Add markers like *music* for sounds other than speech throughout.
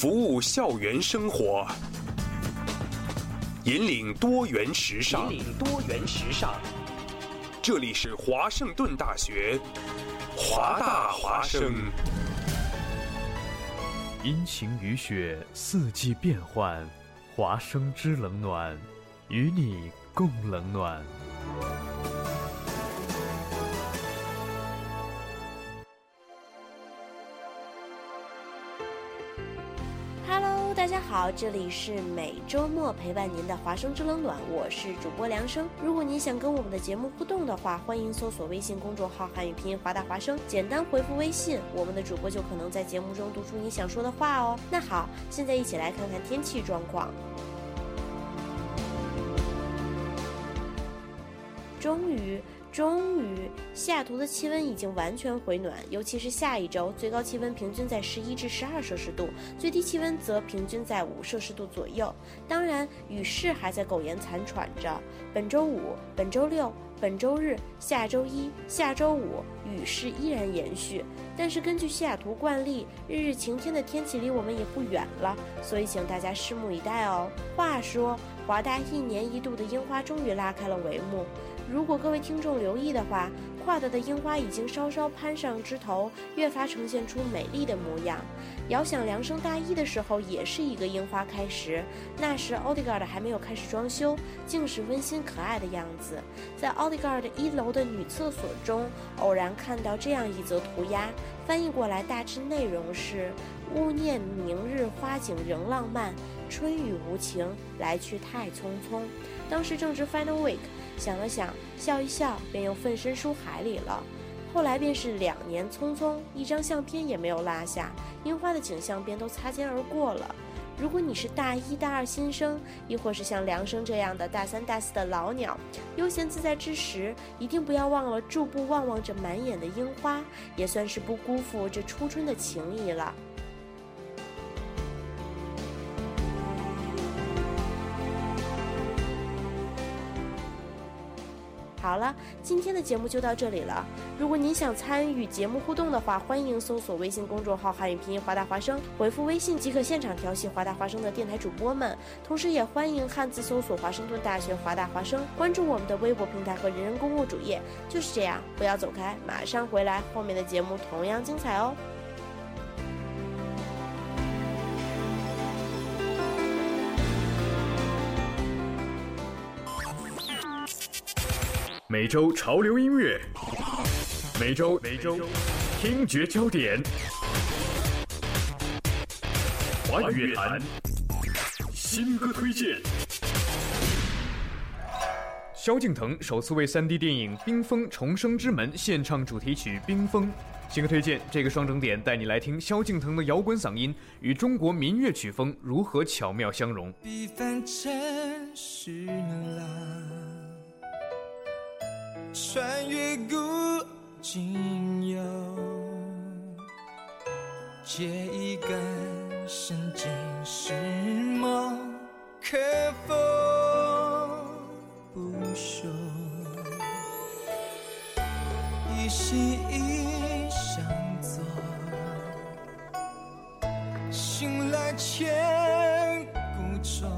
服务校园生活，引领多元时尚。引领多元时尚。这里是华盛顿大学，华大华生。阴晴雨雪，四季变换，华生之冷暖，与你共冷暖。这里是每周末陪伴您的华生之冷暖，我是主播梁生。如果您想跟我们的节目互动的话，欢迎搜索微信公众号“汉语拼音华大华生”，简单回复微信，我们的主播就可能在节目中读出你想说的话哦。那好，现在一起来看看天气状况。终于，西雅图的气温已经完全回暖，尤其是下一周，最高气温平均在十一至十二摄氏度，最低气温则平均在五摄氏度左右。当然，雨势还在苟延残喘着。本周五、本周六、本周日、下周一、下周五，雨势依然延续。但是根据西雅图惯例，日日晴天的天气离我们也不远了，所以请大家拭目以待哦。话说，华大一年一度的樱花终于拉开了帷幕。如果各位听众留意的话，跨大的樱花已经稍稍攀上枝头，越发呈现出美丽的模样。遥想凉生大一的时候，也是一个樱花开时，那时奥迪 gard 还没有开始装修，竟是温馨可爱的样子。在奥迪 gard 一楼的女厕所中，偶然看到这样一则涂鸦，翻译过来大致内容是：勿念明日花景仍浪漫，春雨无情，来去太匆匆。当时正值 final week。想了想，笑一笑，便又奋身书海里了。后来便是两年匆匆，一张相片也没有落下，樱花的景象便都擦肩而过了。如果你是大一、大二新生，亦或是像梁生这样的大三、大四的老鸟，悠闲自在之时，一定不要忘了驻步望望这满眼的樱花，也算是不辜负这初春的情谊了。好了，今天的节目就到这里了。如果您想参与节目互动的话，欢迎搜索微信公众号“汉语拼音华大华声”，回复微信即可现场调戏华大华声的电台主播们。同时，也欢迎汉字搜索华盛顿大学华大华声，关注我们的微博平台和人人公共主页。就是这样，不要走开，马上回来，后面的节目同样精彩哦。每周潮流音乐，每周每周听觉焦点，华语乐坛新歌推荐。萧敬腾首次为 3D 电影《冰封重生之门》献唱主题曲《冰封》。新歌推荐，这个双整点带你来听萧敬腾的摇滚嗓音与中国民乐曲风如何巧妙相融。比凡尘世浪。穿越古今游，借一根神经是梦，可否不朽？一心一相走，醒来千古愁，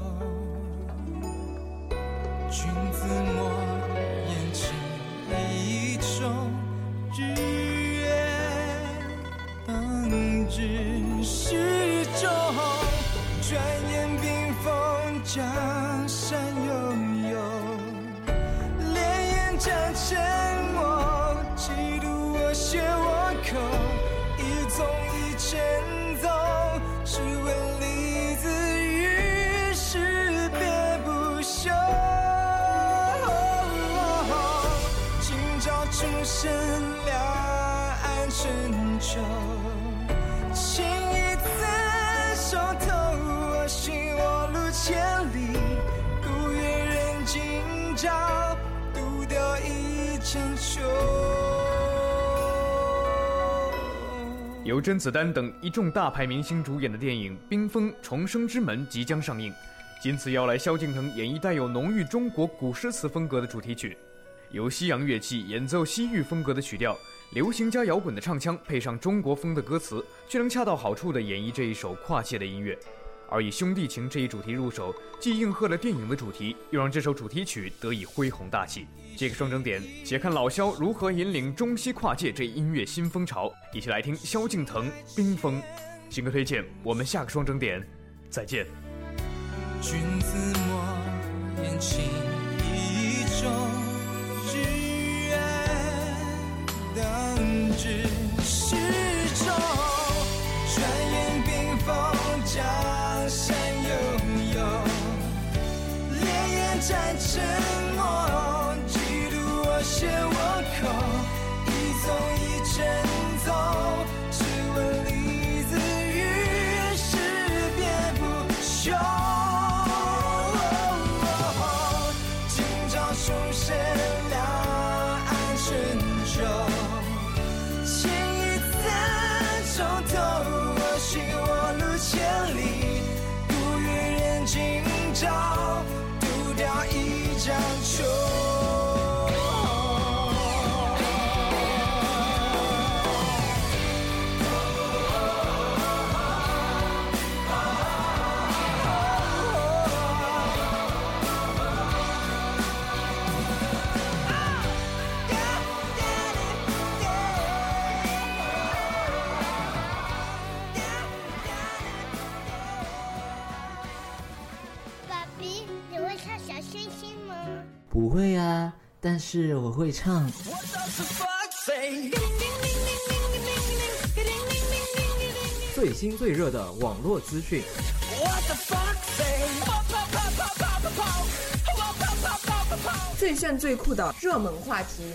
由甄子丹等一众大牌明星主演的电影《冰封重生之门》即将上映，今次邀来萧敬腾演绎带有浓郁中国古诗词风格的主题曲。由西洋乐器演奏西域风格的曲调，流行加摇滚的唱腔配上中国风的歌词，却能恰到好处地演绎这一首跨界的音乐。而以兄弟情这一主题入手，既应和了电影的主题，又让这首主题曲得以恢弘大气。这个双整点，且看老萧如何引领中西跨界这一音乐新风潮。一起来听萧敬腾《冰封》新歌推荐。我们下个双整点再见。君子莫言轻易中，只愿当知烈焰但是我会唱。最新最热的网络资讯，最炫最酷的热门话题，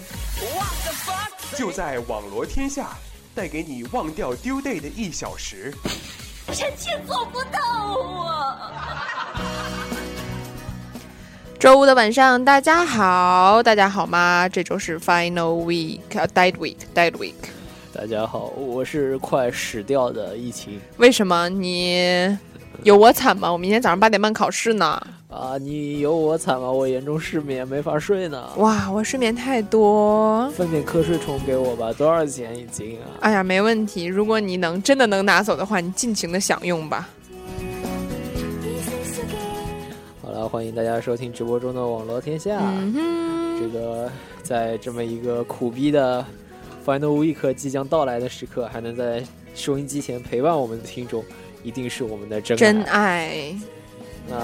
就在网罗天下，带给你忘掉丢 day 的一小时。*laughs* 臣妾做不到啊！周五的晚上，大家好，大家好吗？这周是 Final Week，呃，Dead Week，Dead Week。大家好，我是快死掉的疫情为什么你有我惨吗？我明天早上八点半考试呢。啊！你有我惨吗？我严重失眠，没法睡呢。哇，我睡眠太多。分点瞌睡虫给我吧，多少钱一斤啊？哎呀，没问题。如果你能真的能拿走的话，你尽情的享用吧。欢迎大家收听直播中的网络天下。嗯，这个在这么一个苦逼的 Final Week 即将到来的时刻，还能在收音机前陪伴我们的听众，一定是我们的真爱。真爱。那，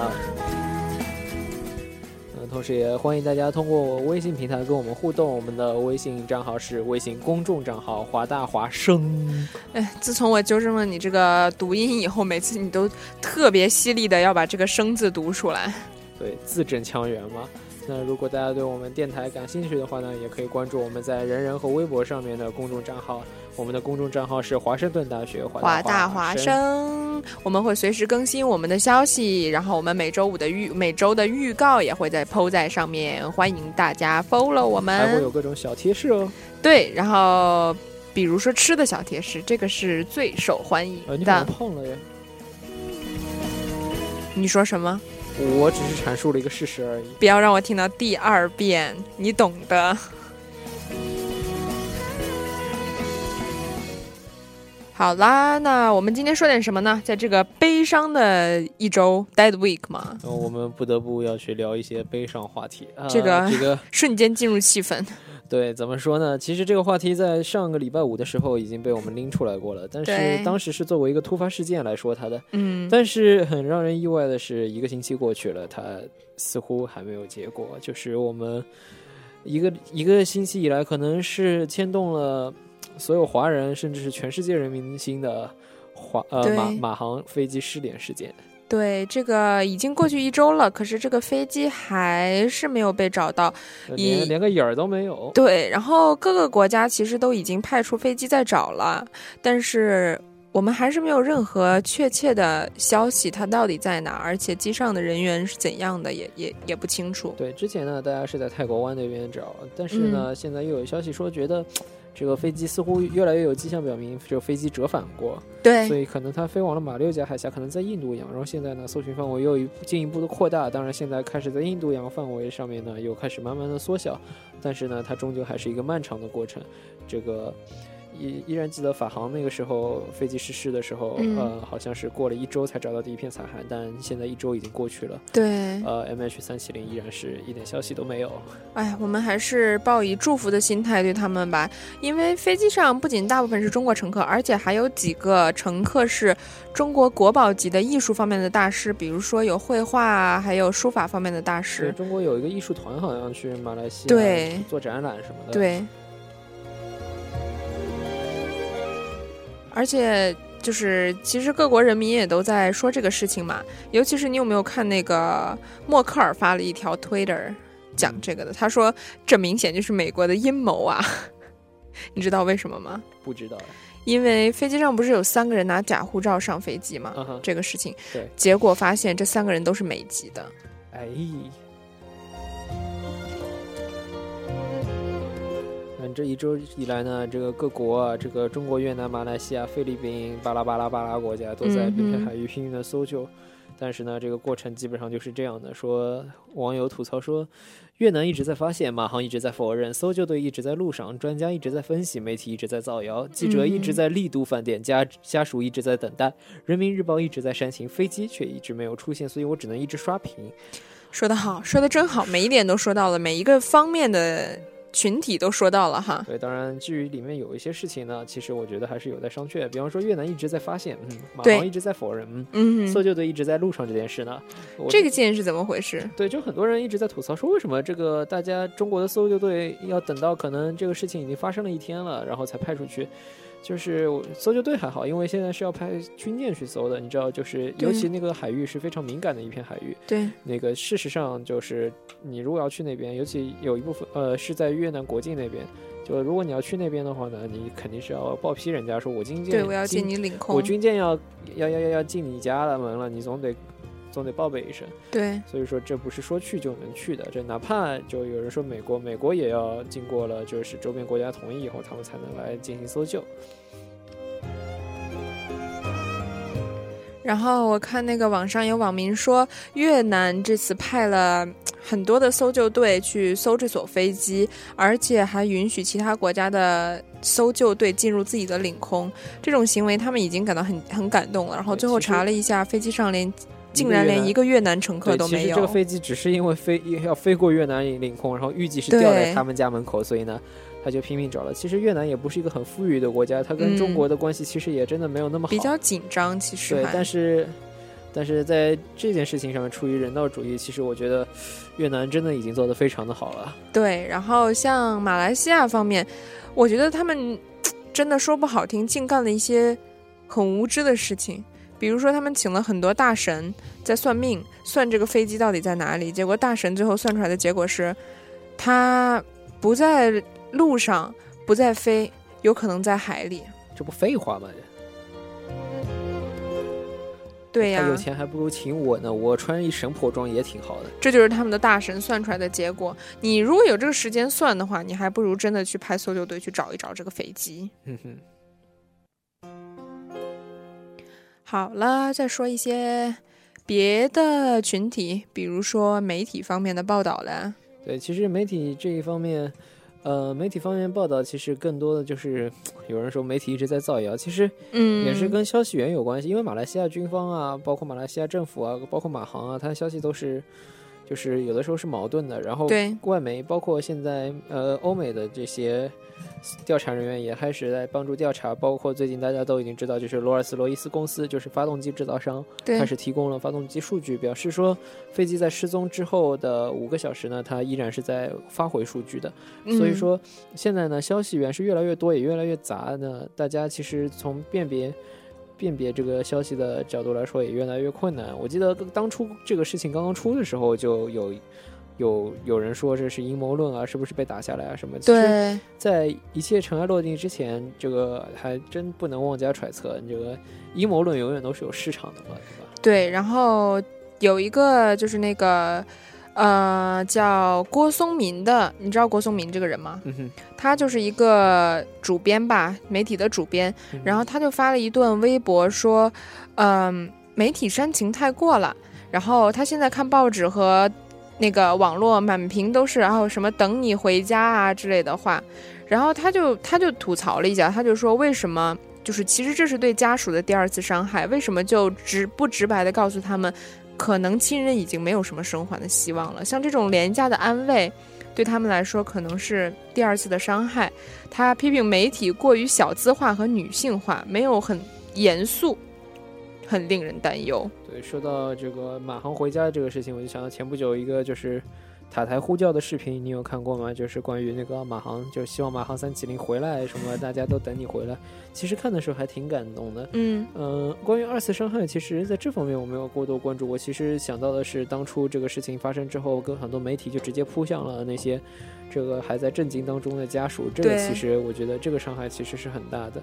呃，同时也欢迎大家通过我微信平台跟我们互动。我们的微信账号是微信公众账号“华大华生哎，自从我纠正了你这个读音以后，每次你都特别犀利的要把这个“生”字读出来。”，对，字正腔圆嘛。那如果大家对我们电台感兴趣的话呢，也可以关注我们在人人和微博上面的公众账号。我们的公众账号是华盛顿大学华华大华华生，我们会随时更新我们的消息，然后我们每周五的预每周的预告也会在 PO 在上面，欢迎大家 follow 我们还会。有各种小贴士哦。对，然后比如说吃的小贴士，这个是最受欢迎呃，你好像的。胖了耶。你说什么？我只是阐述了一个事实而已。不要让我听到第二遍，你懂的。*laughs* 好啦，那我们今天说点什么呢？在这个悲伤的一周 （Dead Week） 嘛，然后我们不得不要去聊一些悲伤话题。啊、这个这个瞬间进入气氛。对，怎么说呢？其实这个话题在上个礼拜五的时候已经被我们拎出来过了，但是当时是作为一个突发事件来说它的。嗯，但是很让人意外的是，一个星期过去了，它似乎还没有结果。就是我们一个一个星期以来，可能是牵动了所有华人，甚至是全世界人民心的华呃马马航飞机失联事件。对，这个已经过去一周了，可是这个飞机还是没有被找到。以连连个影儿都没有。对，然后各个国家其实都已经派出飞机在找了，但是我们还是没有任何确切的消息，它到底在哪，而且机上的人员是怎样的，也也也不清楚。对，之前呢，大家是在泰国湾那边找，但是呢，嗯现在又有消息说觉得这个飞机似乎越来越有迹象表明，这个飞机折返过，对，所以可能它飞往了马六甲海峡，可能在印度洋。然后现在呢，搜寻范围又一进一步的扩大，当然现在开始在印度洋范围上面呢，又开始慢慢的缩小，但是呢，它终究还是一个漫长的过程。这个。依依然记得法航那个时候飞机失事的时候，嗯呃，好像是过了一周才找到第一片残骸，但现在一周已经过去了。对，呃，MH 三七零依然是一点消息都没有。哎，我们还是抱以祝福的心态对他们吧，因为飞机上不仅大部分是中国乘客，而且还有几个乘客是中国国宝级的艺术方面的大师，比如说有绘画啊，还有书法方面的大师。中国有一个艺术团，好像去马来西亚对做展览什么的。，对，而且就是其实各国人民也都在说这个事情嘛，尤其是你有没有看那个默克尔发了一条 Twitter 讲这个的，他说这明显就是美国的阴谋啊，*laughs* 你知道为什么吗？不知道。因为飞机上不是有三个人拿假护照上飞机吗？这个事情，对，结果发现这三个人都是美籍的。哎。这一周以来呢，这个各国啊，这个中国、越南、马来西亚、菲律宾、巴拉巴拉巴拉国家都在嗯滨片海域拼命的搜救，但是呢，这个过程基本上就是这样的。说网友吐槽说，越南一直在发现，马航一直在否认，搜救队一直在路上，专家一直在分析，媒体一直在造谣，记者一直在力度饭店，家家属一直在等待，人民日报一直在煽情，飞机却一直没有出现，所以我只能一直刷屏。说得好，说得真好，每一点都说到了，每一个方面的群体都说到了哈。对，当然，至于里面有一些事情呢，其实我觉得还是有待商榷。比方说，越南一直在发现，嗯，马对航一直在否认，嗯，嗯，搜救队一直在路上这件事呢，这个件是怎么回事？对，就很多人一直在吐槽说，为什么这个大家中国的搜救队要等到可能这个事情已经发生了一天了，然后才派出去？就是我搜救队还好，因为现在是要派军舰去搜的，你知道，就是尤其那个海域是非常敏感的一片海域。对，那个事实上就是你如果要去那边，尤其有一部分呃是在越南国境那边，就如果你要去那边的话呢，你肯定是要报批人家说我军舰，对，我要进进你领空。我军舰要要要要要进你家的门了，你总得总得报备一声。对，所以说这不是说去就能去的，这哪怕就有人说美国，美国也要经过了就是周边国家同意以后，他们才能来进行搜救。然后我看那个网上有网民说，越南这次派了很多的搜救队去搜这所飞机，而且还允许其他国家的搜救队进入自己的领空。这种行为他们已经感到很很感动了。然后最后查了一下，飞机上连竟然连一个越南乘客，都没其实这个。飞机只是因为飞要飞过越南领空，然后预计是掉在他们家门口，所以呢，他就拼命找了。其实越南也不是一个很富裕的国家，它跟中嗯国的关系其实也真的没有那么好。比较紧张，其实对，但是但是在这件事情上面，出于人道主义，其实我觉得越南真的已经做得非常的好了。对，然后像马来西亚方面，我觉得他们真的说不好听，净干了一些很无知的事情。比如说，他们请了很多大神在算命，算这个飞机到底在哪里。结果大神最后算出来的结果是，它不在路上，不在飞，有可能在海里。这不废话吗？对呀、他有钱还不如请我呢，我穿一神婆装也挺好的。这就是他们的大神算出来的结果。你如果有这个时间算的话，你还不如真的去派搜救队去找一找这个飞机。哼哼。好了，再说一些别的群体，比如说媒体方面的报道了。对，其实媒体这一方面，呃，媒体方面报道其实更多的就是 *tsk* 有人说媒体一直在造谣，其实嗯，也是跟消息源有关系，因为马来西亚军方啊，包括马来西亚政府啊，包括马航啊，它的消息都是。就是有的时候是矛盾的，然后对外媒包括现在呃欧美的这些调查人员也开始在帮助调查，包括最近大家都已经知道，就是罗尔斯罗伊斯公司就是发动机制造商开始提供了发动机数据，表示说飞机在失踪之后的五个小时呢，它依然是在发回数据的。所以嗯说现在呢，消息源是越来越多，也越来越杂呢，大家其实从辨别。辨别这个消息的角度来说，也越来越困难。我记得当初这个事情刚刚出的时候，就有有有人说这是阴谋论啊，是不是被打下来啊什么？其实对，在一切尘埃落定之前，这个还真不能妄加揣测。这个阴谋论永远都是有市场的嘛，对吧？对，然后有一个就是那个呃叫郭松民的，你知道郭松民这个人吗？嗯哼，他就是一个主编吧，媒体的主编，然后他就发了一段微博说，嗯、媒体煽情太过了，然后他现在看报纸和那个网络满屏都是，然后什么等你回家啊之类的话，然后他就他就吐槽了一下，他就说为什么就是其实这是对家属的第二次伤害，为什么就直不直白的告诉他们，可能亲人已经没有什么生还的希望了，像这种廉价的安慰。对他们来说，可能是第二次的伤害。他批评媒体过于小资化和女性化，没有很严肃，很令人担忧。对，说到这个马航回家这个事情，我就想到前不久一个就是塔台呼叫的视频，你有看过吗？就是关于那个马航，就是希望马航三七零回来，什么大家都等你回来。其实看的时候还挺感动的。嗯嗯、呃，关于二次伤害，其实在这方面我没有过多关注。我其实想到的是，当初这个事情发生之后，跟很多媒体就直接扑向了那些这个还在震惊当中的家属。这个其实我觉得这个伤害其实是很大的。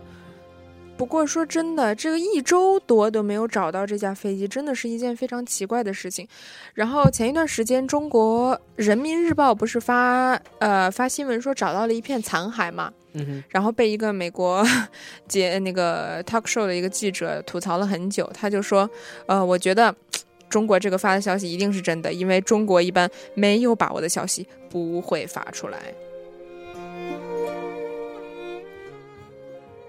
不过说真的，这个一周多都没有找到这架飞机，真的是一件非常奇怪的事情。然后前一段时间，中国人民日报不是发呃发新闻说找到了一片残骸嘛？嗯哼，然后被一个美国节那个 talk show 的一个记者吐槽了很久，他就说，呃，我觉得中国这个发的消息一定是真的，因为中国一般没有把握的消息不会发出来。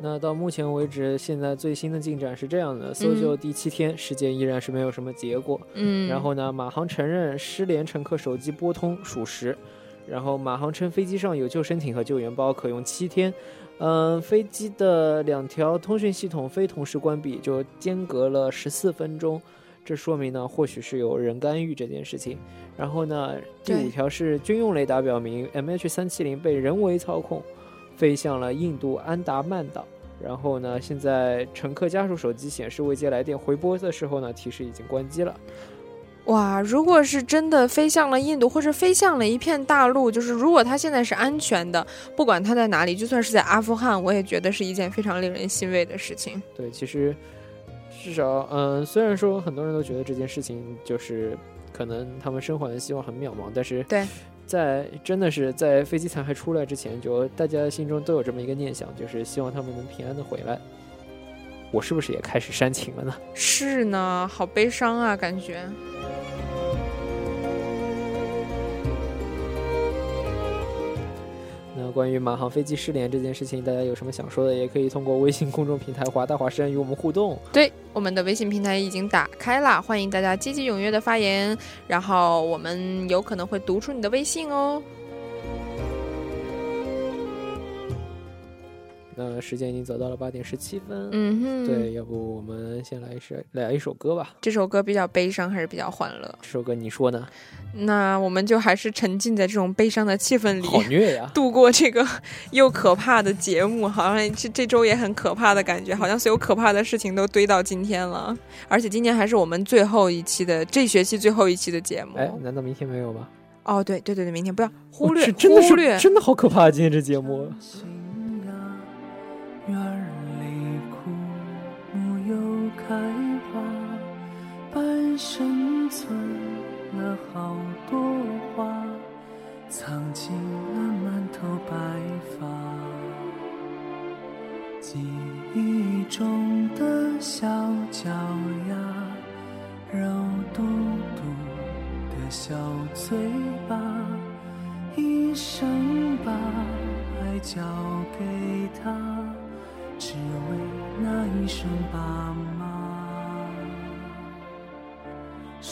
那到目前为止，现在最新的进展是这样的：搜救第七天，事件依然是没有什么结果。嗯，然后呢，马航承认失联乘客手机拨通属实。然后马航称飞机上有救生艇和救援包，可用七天。嗯、飞机的两条通讯系统非同时关闭，就间隔了十四分钟。这说明呢，或许是有人干预这件事情。然后呢，第五条是军用雷达表明 MH 三七零被人为操控，飞向了印度安达曼岛。然后呢，现在乘客家属手机显示未接来电，回拨的时候呢，提示已经关机了。哇，如果是真的飞向了印度，或者飞向了一片大陆，就是如果它现在是安全的，不管它在哪里，就算是在阿富汗，我也觉得是一件非常令人欣慰的事情。对，其实至少，嗯，虽然说很多人都觉得这件事情就是可能他们生还的希望很渺茫，但是对，在真的是在飞机残骸出来之前，就大家心中都有这么一个念想，就是希望他们能平安的回来。我是不是也开始煽情了呢？是呢，好悲伤啊，感觉。关于马航飞机失联这件事情，大家有什么想说的，也可以通过微信公众平台“华大华山”与我们互动。对，我们的微信平台已经打开了，欢迎大家积极踊跃的发言，然后我们有可能会读出你的微信哦。那时间已经走到了八点十七分，嗯哼，对，，要不我们先来一首来一首歌吧？这首歌比较悲伤还是比较欢乐？这首歌你说呢？那我们就还是沉浸在这种悲伤的气氛里，好虐呀！度过这个又可怕的节目，好像这这周也很可怕的感觉，好像所有可怕的事情都堆到今天了，而且今天还是我们最后一期的这学期最后一期的节目。哎，难道明天没有吗？哦，对对对对，明天不要忽略，是真的忽略是真的好可怕！今天这节目，院生存了好多话，藏进了满头白发。记忆中的小脚丫，肉嘟嘟的小嘴巴，一生把爱交给他，只为那一声爸妈。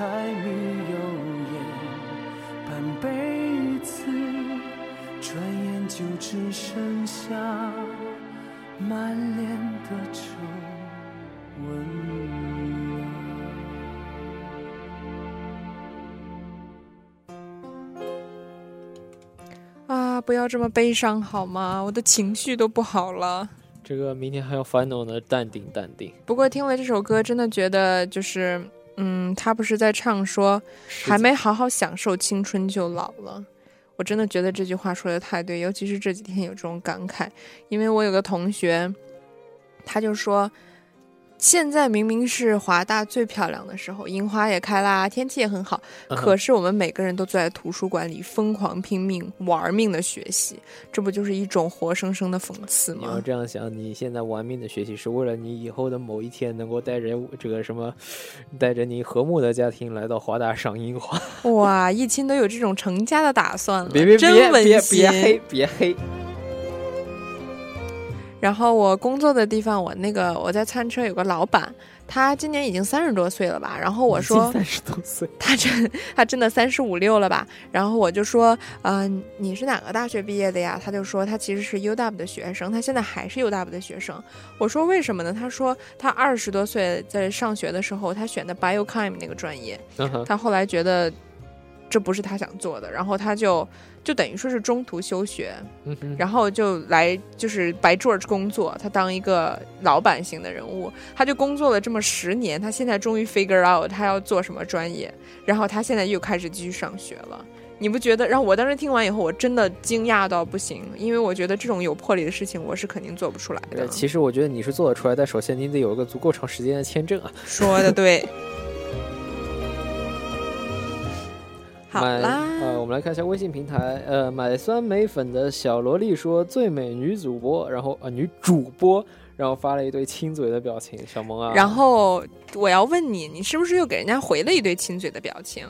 柴米油盐半辈子，转眼就只剩下满脸的皱纹。啊，不要这么悲伤好吗？我的情绪都不好了。这个明天还要 final 呢，淡定淡定。不过听了这首歌，真的觉得就是，嗯，他不是在唱说还没好好享受青春就老了。我真的觉得这句话说的太对，尤其是这几天有这种感慨，因为我有个同学，他就说。现在明明是华大最漂亮的时候，樱花也开啦，天气也很好，可是我们每个人都坐在图书馆里疯狂拼命玩命的学习，这不就是一种活生生的讽刺吗你要？这样想，你现在玩命的学习，是为了你以后的某一天能够带着这个什么，带着你和睦的家庭来到华大赏樱花。哇，一清都有这种成家的打算了，别别别别馨。别黑别黑！然后我工作的地方，我那个我在餐车有个老板，他今年已经三十多岁了吧？然后我说三十多岁，他真他真的三十五六了吧？然后我就说，呃，你是哪个大学毕业的呀？他就说他其实是 UW 的学生，他现在还是 UW 的学生。我说为什么呢？他说他二十多岁在上学的时候，他选的 Biochem 那个专业，他后来觉得这不是他想做的，然后他就就等于说是中途休学，嗯哼然后就来就是白 George 工作，他当一个老板型的人物，他就工作了这么十年，他现在终于 figure out 他要做什么专业，然后他现在又开始继续上学了。你不觉得？然后我当时听完以后，我真的惊讶到不行，因为我觉得这种有魄力的事情，我是肯定做不出来的呃。其实我觉得你是做得出来，但首先你得有一个足够长时间的签证啊。说的对。*laughs* 好买啦，呃，我们来看一下微信平台，呃，买酸梅粉的小萝莉说最美女主播，然后呃女主播，然后发了一堆亲嘴的表情，小萌啊，然后我要问你，你是不是又给人家回了一堆亲嘴的表情？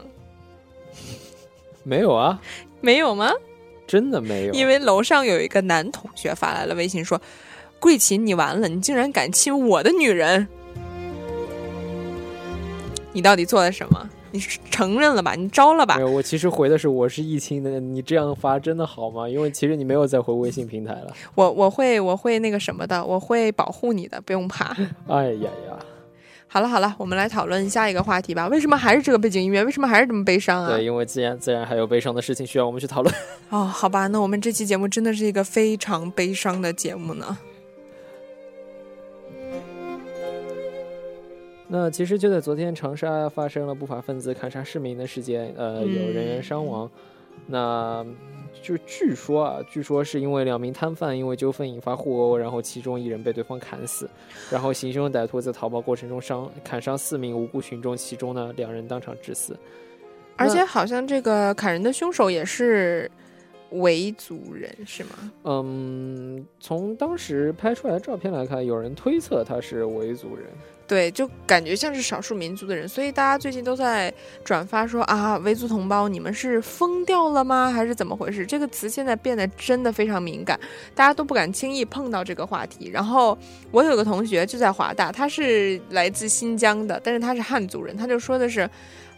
没有啊，没有吗？真的没有，因为楼上有一个男同学发来了微信说：“桂琴，你完了，你竟然敢亲我的女人！你到底做了什么？你承认了吧？你招了吧没？有，我其实回的是我是易清的，你这样发真的好吗？因为其实你没有再回微信平台了。*laughs* 我我会我会那个什么的，我会保护你的，不用怕。*laughs* 哎呀呀，好了好了，我们来讨论下一个话题吧。为什么还是这个背景音乐？为什么还是这么悲伤啊对，？因为自然自然还有悲伤的事情需要我们去讨论。哦，好吧，那我们这期节目真的是一个非常悲伤的节目呢。那其实就在昨天，长沙发生了不法分子砍杀市民的事件，呃，有人员伤亡。那就据说啊，据说是因为两名摊贩因为纠纷引发互殴，然后其中一人被对方砍死，然后行凶歹徒在逃跑过程中伤砍伤四名无辜群众，其中呢两人当场致死。而且好像这个砍人的凶手也是维族人是吗？嗯，从当时拍出来的照片来看，有人推测他是维族人。对，就感觉像是少数民族的人，所以大家最近都在转发说啊，维族同胞，你们是疯掉了吗？还是怎么回事？这个词现在变得真的非常敏感，大家都不敢轻易碰到这个话题。然后我有个同学就在华大，他是来自新疆的，但是他是汉族人，他就说的是，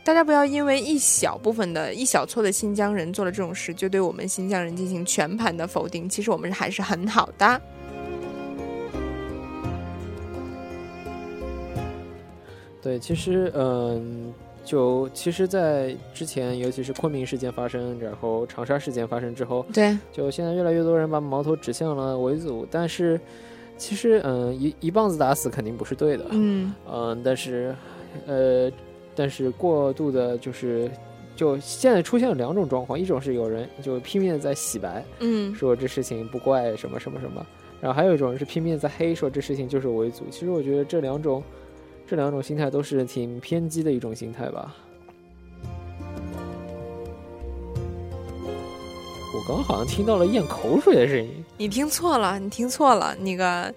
大家不要因为一小部分的一小撮的新疆人做了这种事，就对我们新疆人进行全盘的否定。其实我们还是很好的。对，其实，嗯，就其实，在之前，尤其是昆明事件发生，然后长沙事件发生之后，对，就现在越来越多人把矛头指向了维族，但是，其实，嗯，一一棒子打死肯定不是对的，嗯，嗯，但是，呃，但是过度的，就是，就现在出现了两种状况，一种是有人就拼命的在洗白，嗯，说这事情不怪什么什么什么，然后还有一种人是拼命在黑，说这事情就是维族。其实我觉得这两种。这两种心态都是挺偏激的一种心态吧。我刚好像听到了咽口水的声音。你听错了，你听错了。那个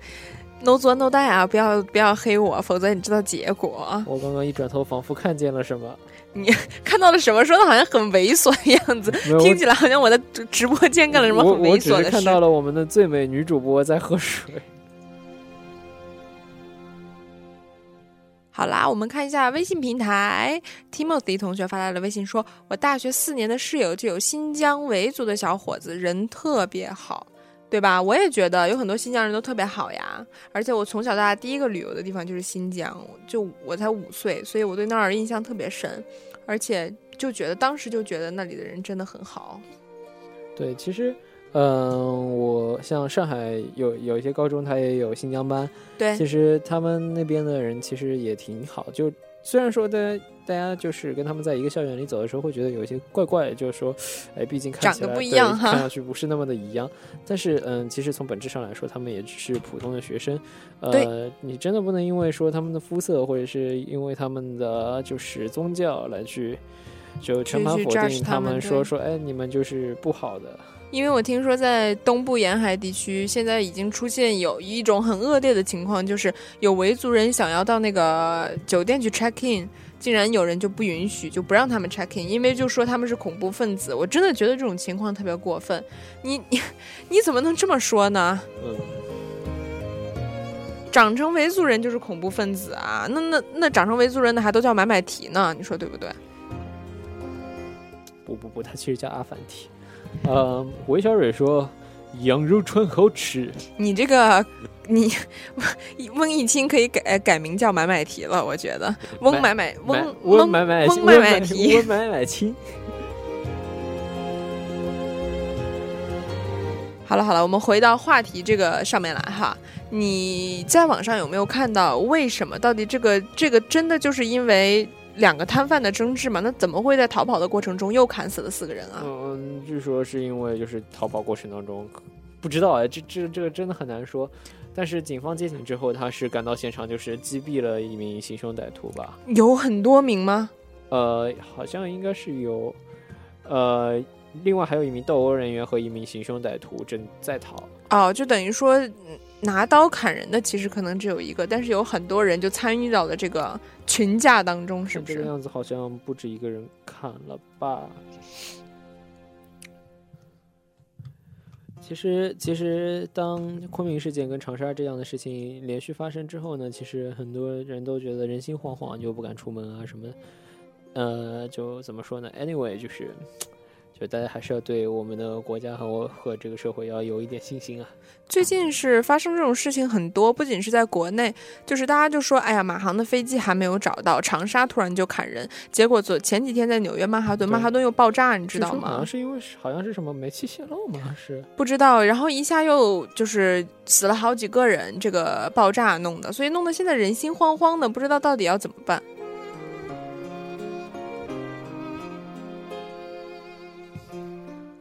no 作 no die 啊，不要不要黑我，否则你知道结果。我刚刚一转头，仿佛看见了什么。你 *laughs* 看到了什么？说的好像很猥琐的样子，听起来好像我在直播间干了什么很猥琐的事。我只是看到了我们的最美女主播在喝水。好啦，我们看一下微信平台，Timothy 同学发来了微信说：“我大学四年的室友就有新疆维族的小伙子，人特别好，对吧？我也觉得有很多新疆人都特别好呀。而且我从小到大第一个旅游的地方就是新疆，就我才五岁，所以我对那儿印象特别深，而且就觉得当时就觉得那里的人真的很好。对，其实。”嗯，我像上海有有一些高中，它也有新疆班。对，其实他们那边的人其实也挺好。就虽然说大家大家就是跟他们在一个校园里走的时候，会觉得有一些怪怪，就是说，哎，毕竟看起来不一样看上去不是那么的一样。但是，嗯，其实从本质上来说，他们也只是普通的学生。呃，你真的不能因为说他们的肤色，或者是因为他们的就是宗教来去就全盘否定他们，说说，哎，你们就是不好的。因为我听说，在东部沿海地区，现在已经出现有一种很恶劣的情况，就是有维族人想要到那个酒店去 check in，竟然有人就不允许，就不让他们 check in，因为就说他们是恐怖分子。我真的觉得这种情况特别过分。你你 *laughs* 你怎么能这么说呢？嗯，长成维族人就是恐怖分子啊？那那那长成维族人的还都叫买买提呢？你说对不对？不不不，他其实叫阿凡提。呃，韦小蕊说：“羊肉串好吃。”你这个，你翁一清可以改改名叫买买提了，我觉得翁买买翁翁买买翁买买提翁买买清。*laughs* 好了好了，我们回到话题这个上面来哈。你在网上有没有看到为什么？到底这个这个真的就是因为？两个摊贩的争执嘛，那怎么会在逃跑的过程中又砍死了四个人啊？嗯，据说是因为就是逃跑过程当中，不知道哎，这这这个真的很难说。但是警方接警之后，他是赶到现场，就是击毙了一名行凶歹徒吧？有很多名吗？呃，好像应该是有，呃，另外还有一名斗殴人员和一名行凶歹徒正在逃。哦，就等于说。拿刀砍人的其实可能只有一个，但是有很多人就参与到了这个群架当中，是不是？这个样子好像不止一个人砍了吧？其实，其实当昆明事件跟长沙这样的事情连续发生之后呢，其实很多人都觉得人心惶惶，就不敢出门啊什么的。呃，就怎么说呢？Anyway，就是。就大家还是要对我们的国家和我和这个社会要有一点信心啊。最近是发生这种事情很多，不仅是在国内，就是大家就说，哎呀，马航的飞机还没有找到，长沙突然就砍人，结果昨前几天在纽约曼哈顿，曼哈顿又爆炸，你知道吗？好像是因为好像是什么煤气泄漏吗？是不知道，然后一下又就是死了好几个人，这个爆炸弄的，所以弄得现在人心惶惶的，不知道到底要怎么办。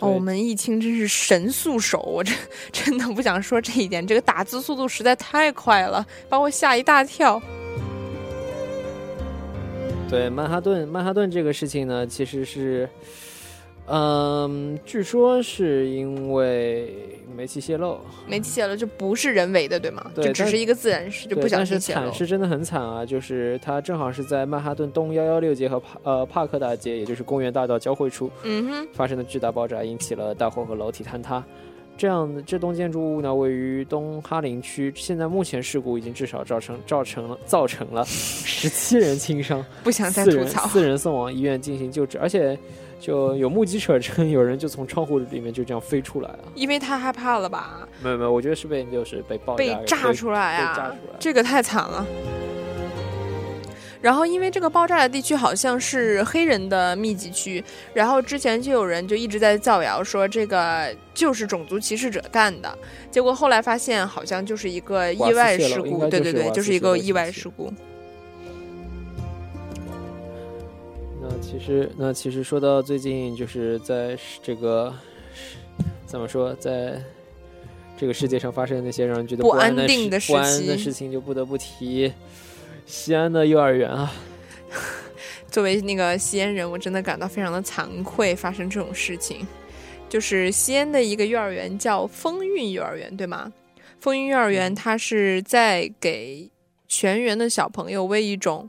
我们易清真是神速手，我真真的不想说这一点。这个打字速度实在太快了，把我吓一大跳。对曼哈顿，曼哈顿这个事情呢，其实是，嗯，据说是因为煤气泄漏，煤气泄漏就不是人为的，对吗？对就只是一个自然事，就不小心泄漏惨。是真的很惨啊！就是它正好是在曼哈顿东幺幺六街和帕呃帕克大街，也就是公园大道交汇处嗯哼，发生的巨大爆炸，引起了大火和楼体坍塌。这样的这栋建筑物呢，位于东哈林区。现在目前事故已经至少造成造成了造成了 *laughs* 十七人轻伤，不想再吐槽。四人送往医院进行救治，而且就有目击者称，有人就从窗户里面就这样飞出来了。因为太害怕了吧？没有没有，我觉得是被就是被爆被炸出来被啊！炸出来。这个太惨了。然后，因为这个爆炸的地区好像是黑人的密集区，然后之前就有人就一直在造谣说这个就是种族歧视者干的，结果后来发现好像就是一个意外事故，对对对，就是一个意外事故。其实，那其实说到最近，就是在这个怎么说，在这个世界上发生的那些让人觉得不安安定的事不安的事情，就不得不提西安的幼儿园啊。*laughs* 作为那个西安人，我真的感到非常的惭愧，发生这种事情。就是西安的一个幼儿园叫风韵幼儿园，对吗？风韵幼儿园它是在给全员的小朋友喂一种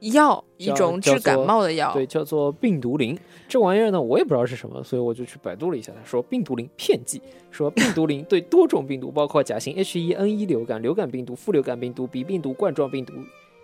药，一种治感冒的药。对，叫做病毒灵。这玩意儿呢，我也不知道是什么，所以我就去百度了一下。他说病毒灵片剂，说病毒灵对多种病毒，包括甲型 H1N1 流感、流感病毒、副流感病毒、鼻病毒、冠状病毒、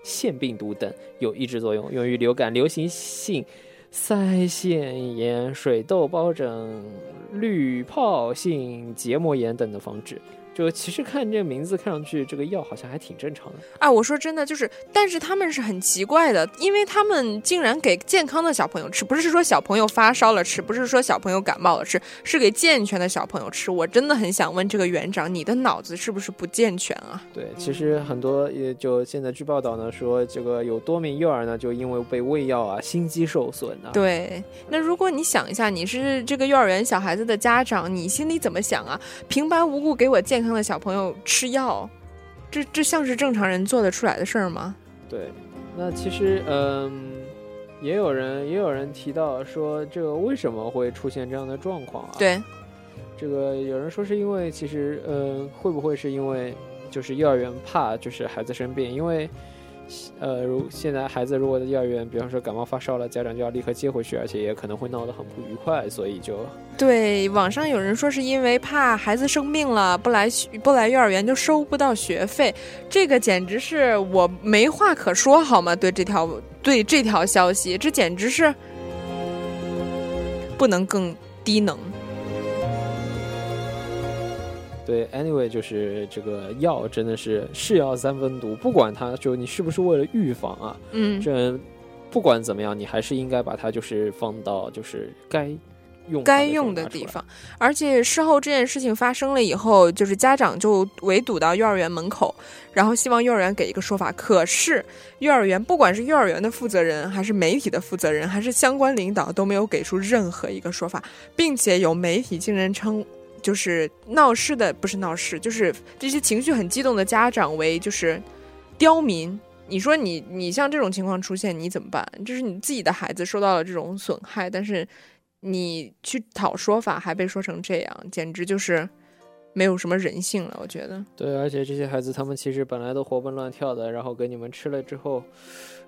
腺病毒等有抑制作用，用于流感、流行性腮腺炎、水痘疱疹、滤泡性结膜炎等的防治。就其实看这个名字，看上去这个药好像还挺正常的。啊，我说真的，就是，但是他们是很奇怪的，因为他们竟然给健康的小朋友吃，不是说小朋友发烧了吃，不是说小朋友感冒了吃，是给健全的小朋友吃。我真的很想问这个园长，你的脑子是不是不健全啊？对，其实很多也就现在据报道呢，说这个有多名幼儿呢，就因为被喂药啊，心肌受损啊。对，那如果你想一下，你是这个幼儿园小孩子的家长，你心里怎么想啊？平白无故给我健康的小朋友吃药，这这像是正常人做得出来的事儿吗？对，那其实嗯，也有人也有人提到说，这个为什么会出现这样的状况啊？，对，这个有人说是因为其实呃，会不会是因为就是幼儿园怕就是孩子生病，因为。呃，如现在孩子如果在幼儿园，比方说感冒发烧了，家长就要立刻接回去，而且也可能会闹得很不愉快，所以就对，网上有人说是因为怕孩子生病了，不来不来幼儿园就收不到学费，这个简直是我没话可说，好吗？对这条对这条消息，这简直是不能更低能。对，anyway，就是这个药真的是是药三分毒，不管它就你是不是为了预防啊，嗯，这不管怎么样，你还是应该把它就是放到就是该用该用的地方。而且事后这件事情发生了以后，就是家长就围堵到幼儿园门口，然后希望幼儿园给一个说法。可是幼儿园不管是幼儿园的负责人，还是媒体的负责人，还是相关领导都没有给出任何一个说法，并且有媒体竟然称。就是闹事的，不是闹事，就是这些情绪很激动的家长为就是刁民。你说你你像这种情况出现，你怎么办？就是你自己的孩子受到了这种损害，但是你去讨说法还被说成这样，简直就是没有什么人性了。我觉得，对，而且这些孩子他们其实本来都活蹦乱跳的，然后给你们吃了之后，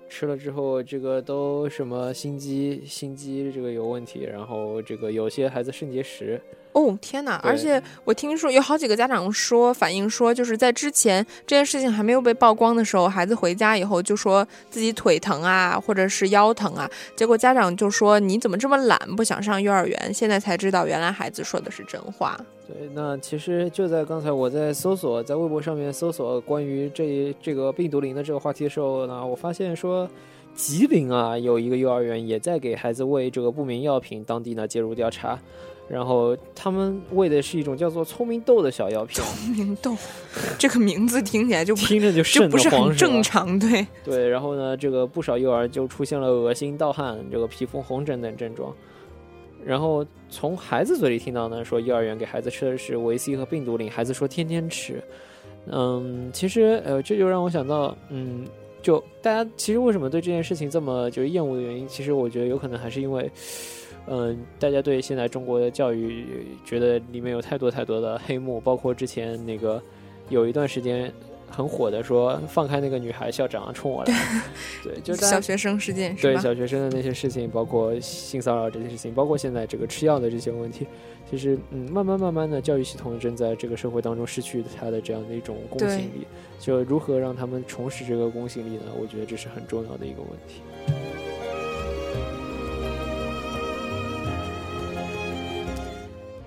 吃了之后这个都什么心肌心肌这个有问题，然后这个有些孩子肾结石。哦天哪！而且我听说有好几个家长说反映说，就是在之前这件事情还没有被曝光的时候，孩子回家以后就说自己腿疼啊，或者是腰疼啊，结果家长就说你怎么这么懒，不想上幼儿园？现在才知道原来孩子说的是真话。对，那其实就在刚才我在搜索，在微博上面搜索关于这这个病毒灵的这个话题的时候呢，我发现说，吉林啊有一个幼儿园也在给孩子喂这个不明药品，当地呢介入调查，然后他们喂的是一种叫做聪明豆的小药品。聪明豆，这个名字听起来就听着就就瘆不是很得慌正常，对。对，然后呢，这个不少幼儿就出现了恶心、盗汗、这个皮肤红疹等症状。然后从孩子嘴里听到呢，说幼儿园给孩子吃的是维 C 和病毒灵，孩子说天天吃。嗯，其实呃，这就让我想到，嗯，就大家其实为什么对这件事情这么就是厌恶的原因，其实我觉得有可能还是因为，嗯，大家对现在中国的教育觉得里面有太多太多的黑幕，包括之前那个有一段时间很火的说放开那个女孩校长冲我来，对，*laughs* 就小学生事件是对？小学生的那些事情，包括性骚扰这些事情，包括现在这个吃药的这些问题，其实嗯，慢慢慢慢的教育系统正在这个社会当中失去它的这样的一种公信力，就如何让他们重拾这个公信力呢？我觉得这是很重要的一个问题。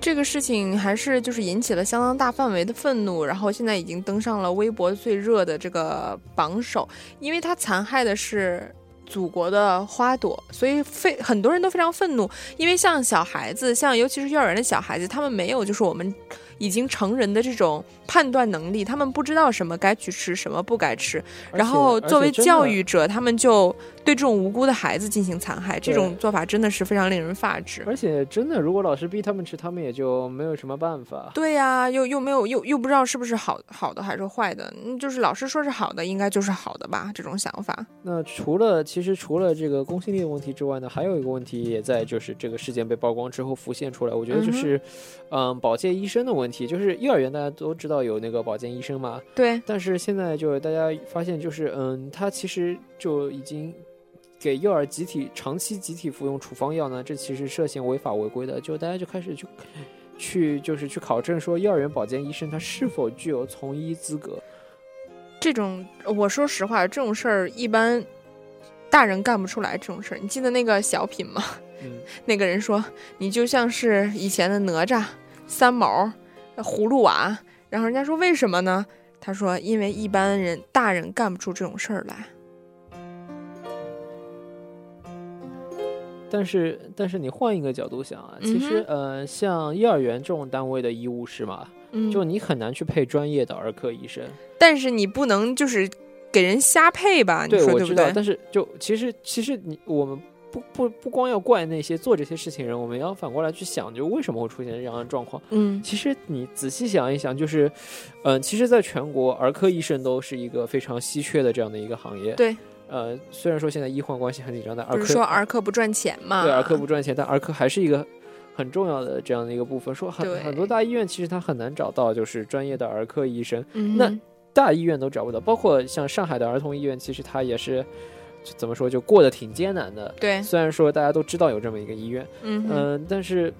这个事情还是就是引起了相当大范围的愤怒，然后现在已经登上了微博最热的这个榜首，因为它残害的是祖国的花朵，所以非很多人都非常愤怒。因为像小孩子，像尤其是幼儿园的小孩子，他们没有就是我们已经成人的这种判断能力，他们不知道什么该去吃，什么不该吃。然后作为教育者，他们就对这种无辜的孩子进行残害，这种做法真的是非常令人发指。而且真的，如果老师逼他们吃，他们也就没有什么办法。对呀、又又没有又又不知道是不是好好的还是坏的，嗯，就是老师说是好的，应该就是好的吧？这种想法。那除了其实除了这个公信力的问题之外呢，还有一个问题也在就是这个事件被曝光之后浮现出来，我觉得就是，嗯，保健医生的问题，就是幼儿园大家都知道有那个保健医生嘛，对，但是现在就是大家发现就是，嗯，他其实就已经给幼儿集体长期集体服用处方药呢，这其实涉嫌违法违规的，就大家就开始去去就是去考证说幼儿园保健医生他是否具有从医资格。这种我说实话，这种事儿一般大人干不出来。这种事儿，你记得那个小品吗？嗯，*laughs* 那个人说你就像是以前的哪吒、三毛、葫芦娃，然后人家说为什么呢？他说因为一般人大人干不出这种事儿来。但是，但是你换一个角度想啊，其实、嗯呃，像幼儿园这种单位的医务室嘛，嗯，就你很难去配专业的儿科医生。但是你不能就是给人瞎配吧？你对，我知道，说对不对？但是就其实其实你我们不不不光要怪那些做这些事情的人，我们要反过来去想，就为什么会出现这样的状况？嗯，其实你仔细想一想，就是，嗯、其实在全国儿科医生都是一个非常稀缺的这样的一个行业。对，呃，虽然说现在医患关系很紧张，但儿科不是说儿科不赚钱嘛？对儿科不赚钱，但儿科还是一个很重要的这样的一个部分。说很对很多大医院其实它很难找到就是专业的儿科医生，嗯那大医院都找不到，包括像上海的儿童医院，其实它也是怎么说就过得挺艰难的。对，虽然说大家都知道有这么一个医院，嗯但是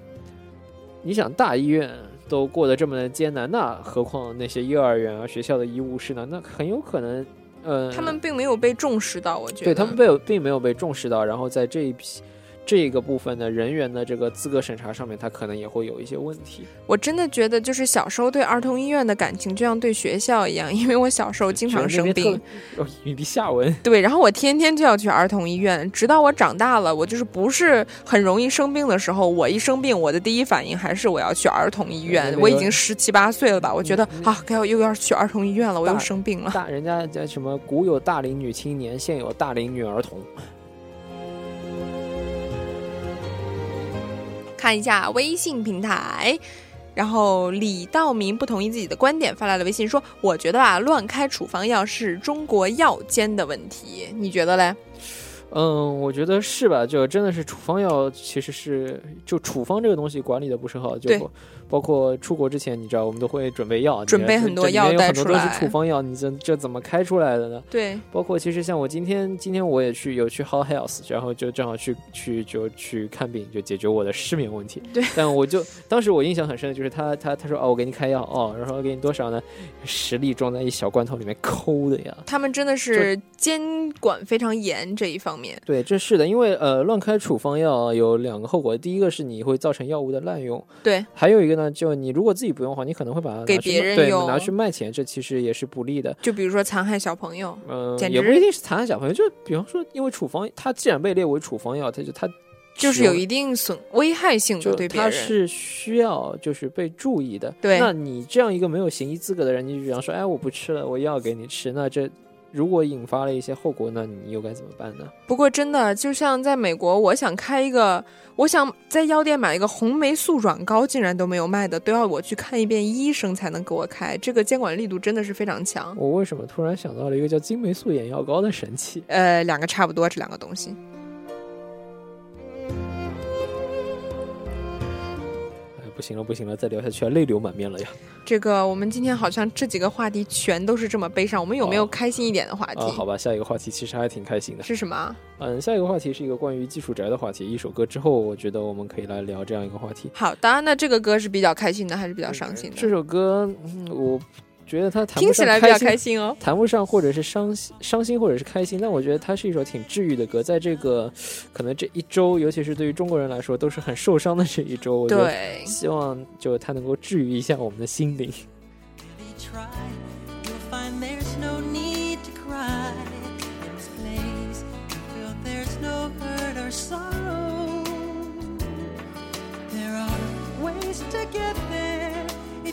你想大医院都过得这么的艰难，那何况那些幼儿园啊、学校的医务室呢？那很有可能，呃，他们并没有被重视到，我觉得。对他们被并没有被重视到，然后在这一批这个部分的人员的这个资格审查上面，他可能也会有一些问题。我真的觉得，就是小时候对儿童医院的感情，就像对学校一样，因为我小时候经常生病，*laughs* 哦，云地下文。对，然后我天天就要去儿童医院，直到我长大了，我就是不是很容易生病的时候，我一生病，我的第一反应还是我要去儿童医院。那个我已经十七八岁了吧，我觉得啊，该要又要去儿童医院了，我又生病了。大人家叫什么？古有大龄女青年，现有大龄女儿童。看一下微信平台，然后李道明不同意自己的观点，发来了微信说：“我觉得啊，乱开处方药是中国药监的问题，你觉得嘞？”嗯，我觉得是吧？就真的是处方药，其实是就处方这个东西管理的不是很好，就对包包括出国之前，你知道我们都会准备药，准备很多药有很多都是带出来处方药，你这这怎么开出来的呢？对，包括其实像我今天今天我也去有去 How Health，然后就正好去去就去看病，就解决我的失眠问题。对，但我就当时我印象很深的就是他他他说哦，我给你开药哦，然后给你多少呢？十粒装在一小罐头里面抠的呀。他们真的是监管非常严这一方面。对，这是的，因为呃，乱开处方药有两个后果，第一个是你会造成药物的滥用，对，还有一个呢，就你如果自己不用的话，你可能会把它给别人用拿去卖钱，这其实也是不利的。就比如说残害小朋友，嗯、也不一定是残害小朋友，就比方说，因为处方它既然被列为处方药，它就它就是有一定损危害性的对别人。它是需要就是被注意的。对那你这样一个没有行医资格的人，你比方说，哎，我不吃了，我药给你吃，那这如果引发了一些后果，那你又该怎么办呢？不过真的，就像在美国，我想开一个，我想在药店买一个红霉素软膏，竟然都没有卖的，都要我去看一遍医生才能给我开。这个监管力度真的是非常强。我为什么突然想到了一个叫金霉素眼药膏的神器？呃，两个差不多，这两个东西。行了不行了，再聊下去泪流满面了呀。这个我们今天好像这几个话题全都是这么悲伤，我们有没有开心一点的话题？啊，好吧，下一个话题其实还挺开心的。是什么？嗯，下一个话题是一个关于技术宅的话题。一首歌之后，我觉得我们可以来聊这样一个话题。好的，那这个歌是比较开心的，还是比较伤心的？这首歌，嗯，我。觉得它听起来比较开心哦，谈不上或者是伤心、伤心或者是开心，但我觉得它是一首挺治愈的歌。在这个可能这一周，尤其是对于中国人来说，都是很受伤的这一周，对，希望就它能够治愈一下我们的心灵。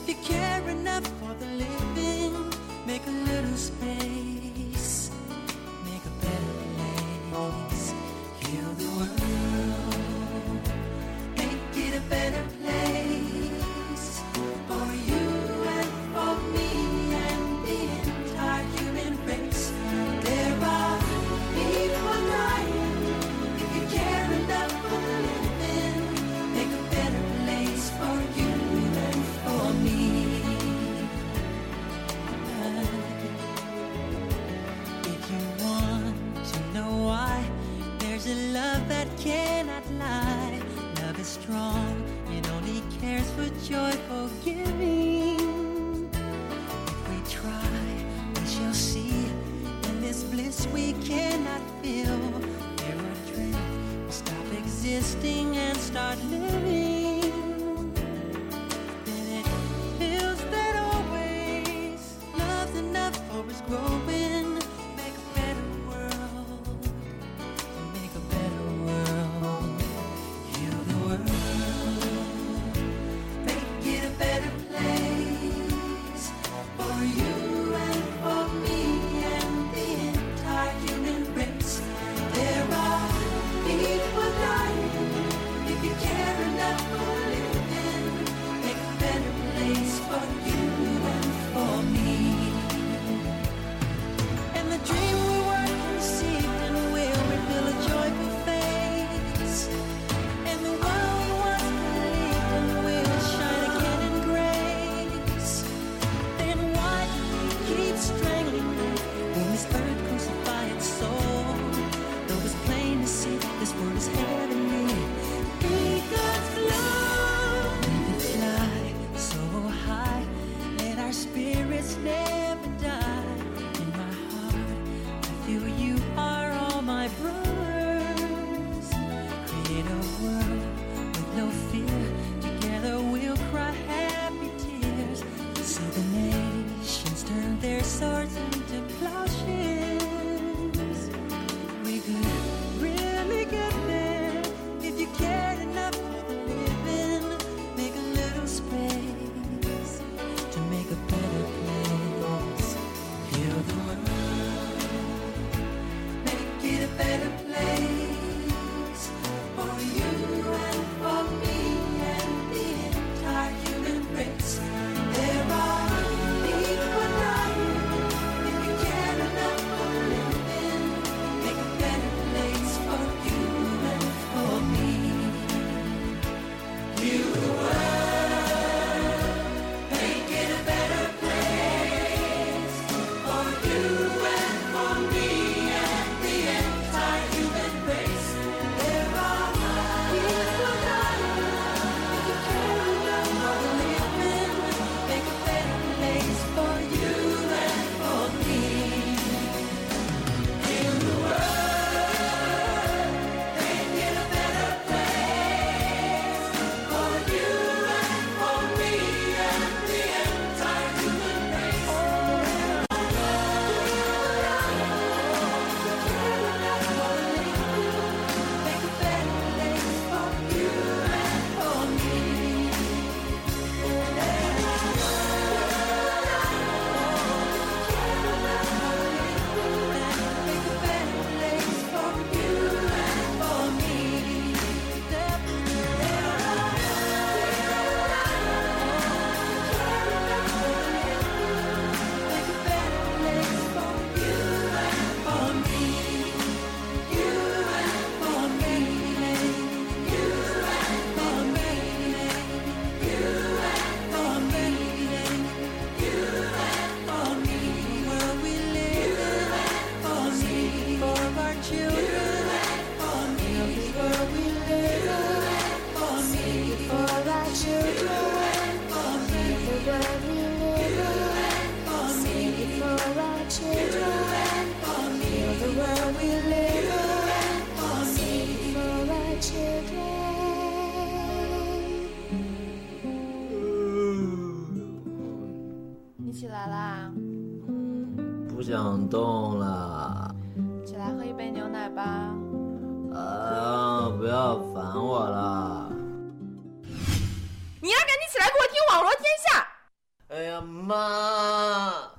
If you care enough for the living, make a little space, make a better place, heal the world, make it a better place start living. 动了。起来喝一杯牛奶吧。啊！不要烦我了。你要赶紧起来给我听《网罗天下》。哎呀妈！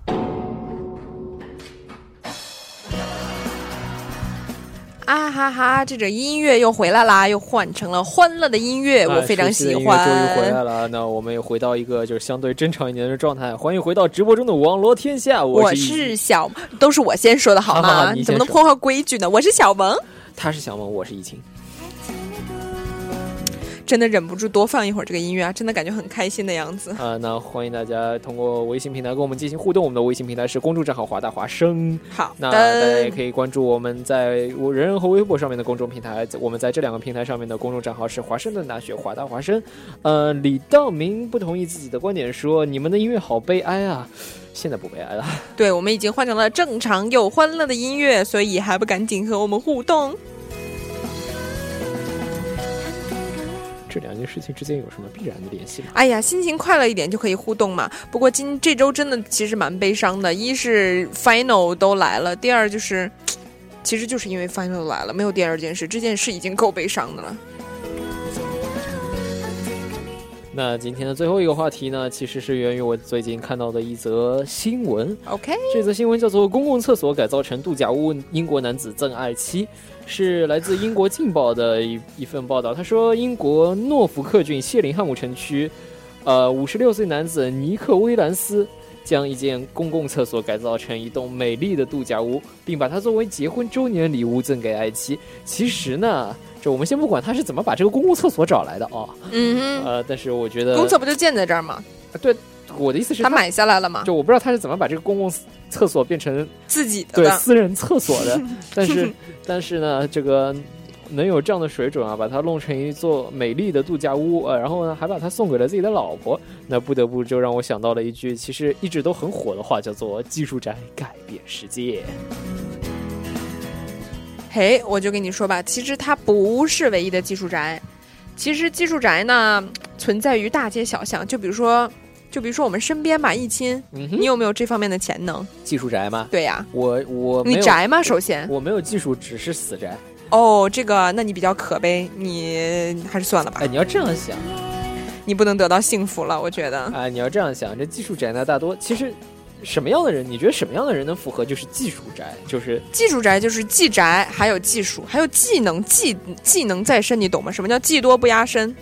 啊哈哈！这种音乐又回来啦，又换成了欢乐的音乐，我非常喜欢。终于回来了，那我们也回到一个就是相对正常一点的状态。欢迎回到直播中的网罗天下，我是小，都是我先说的好吗？你怎么能破坏规矩呢？我是小萌，他是小萌，我是易晴。真的忍不住多放一会儿这个音乐啊！真的感觉很开心的样子啊！那欢迎大家通过微信平台跟我们进行互动。我们的微信平台是公众账号“华大华生”。好，那大家也可以关注我们在我人人和微博上面的公众平台。我们在这两个平台上面的公众账号是华盛顿大学华大华生。呃，李道明不同意自己的观点，说你们的音乐好悲哀啊！现在不悲哀了。对，我们已经换成了正常又欢乐的音乐，所以还不赶紧和我们互动？这两件事情之间有什么必然的联系吗？哎呀，心情快乐一点就可以互动嘛。不过今这周真的其实蛮悲伤的，一是 final 都来了，第二就是，其实就是因为 final 来了，没有第二件事，这件事已经够悲伤的了。那今天的最后一个话题呢，其实是源于我最近看到的一则新闻。OK，这则新闻叫做“公共厕所改造成度假屋，英国男子赠爱妻”。是来自英国《镜报》的一一份报道。他说，英国诺福克郡谢林汉姆城区，呃，五十六岁男子尼克威兰斯将一间公共厕所改造成一栋美丽的度假屋，并把它作为结婚周年礼物赠给爱妻。其实呢，这我们先不管他是怎么把这个公共厕所找来的啊，嗯，呃，但是我觉得公厕不就建在这儿吗？对。我的意思是，他买下来了吗？就我不知道他是怎么把这个公共厕所变成自己的对私人厕所的，*laughs* 但是但是呢，这个能有这样的水准啊，把它弄成一座美丽的度假屋呃，然后呢还把它送给了自己的老婆，那不得不就让我想到了一句其实一直都很火的话，叫做“技术宅改变世界”。嘿，我就跟你说吧，其实它不是唯一的技术宅，其实技术宅呢存在于大街小巷，就比如说。就比如说我们身边吧，易亲，你有没有这方面的潜能？技术宅吗？对呀，我我你宅吗？首先，我没有技术，只是死宅。哦，这个那你比较可悲，你还是算了吧。哎，你要这样想，你不能得到幸福了，我觉得。哎，你要这样想，这技术宅呢，大多其实什么样的人？你觉得什么样的人能符合？就是技术宅，就是技术宅，就是技宅，还有技术，还有技能，技技能在身，你懂吗？什么叫技多不压身？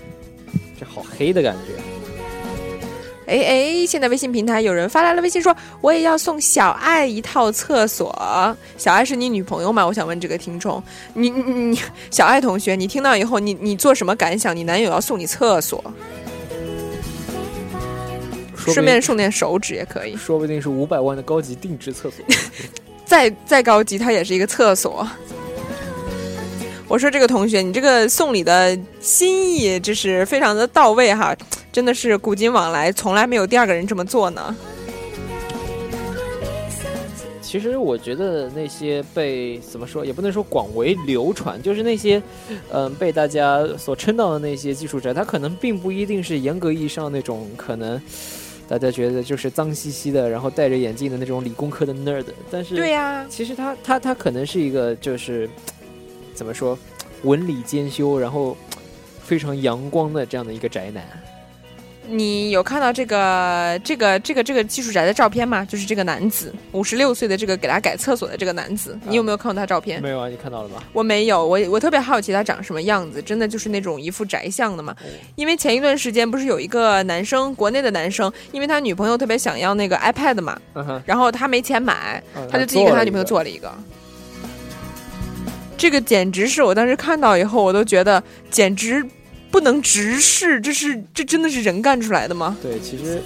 这好黑的感觉。哎哎，现在微信平台有人发来了微信说，我也要送小爱一套厕所。小爱是你女朋友吗？我想问这个听众，你你你，小爱同学，你听到以后，你你做什么感想？你男友要送你厕所，顺便送点手纸也可以，说不定是五百万的高级定制厕所，*laughs* 再再高级，它也是一个厕所。我说这个同学，你这个送礼的心意就是非常的到位哈，真的是古今往来从来没有第二个人这么做呢。其实我觉得那些被怎么说也不能说广为流传，就是那些嗯被大家所称道的那些技术宅，他可能并不一定是严格意义上那种可能大家觉得就是脏兮兮的，然后戴着眼镜的那种理工科的 nerd，但是对呀，其实他他他可能是一个就是。怎么说，文理兼修，然后非常阳光的这样的一个宅男。你有看到这个这个这个这个技术宅的照片吗？就是这个男子，五十六岁的这个给他改厕所的这个男子，你有没有看到他照片？没有啊，你看到了吗？我没有，我我特别好奇他长什么样子，真的就是那种一副宅相的嘛。因为前一段时间不是有一个男生，国内的男生，因为他女朋友特别想要那个 iPad 嘛，然后他没钱买，他就自己给他女朋友做了一个。这个简直是我当时看到以后，我都觉得简直不能直视，这是这真的是人干出来的吗？对，其实，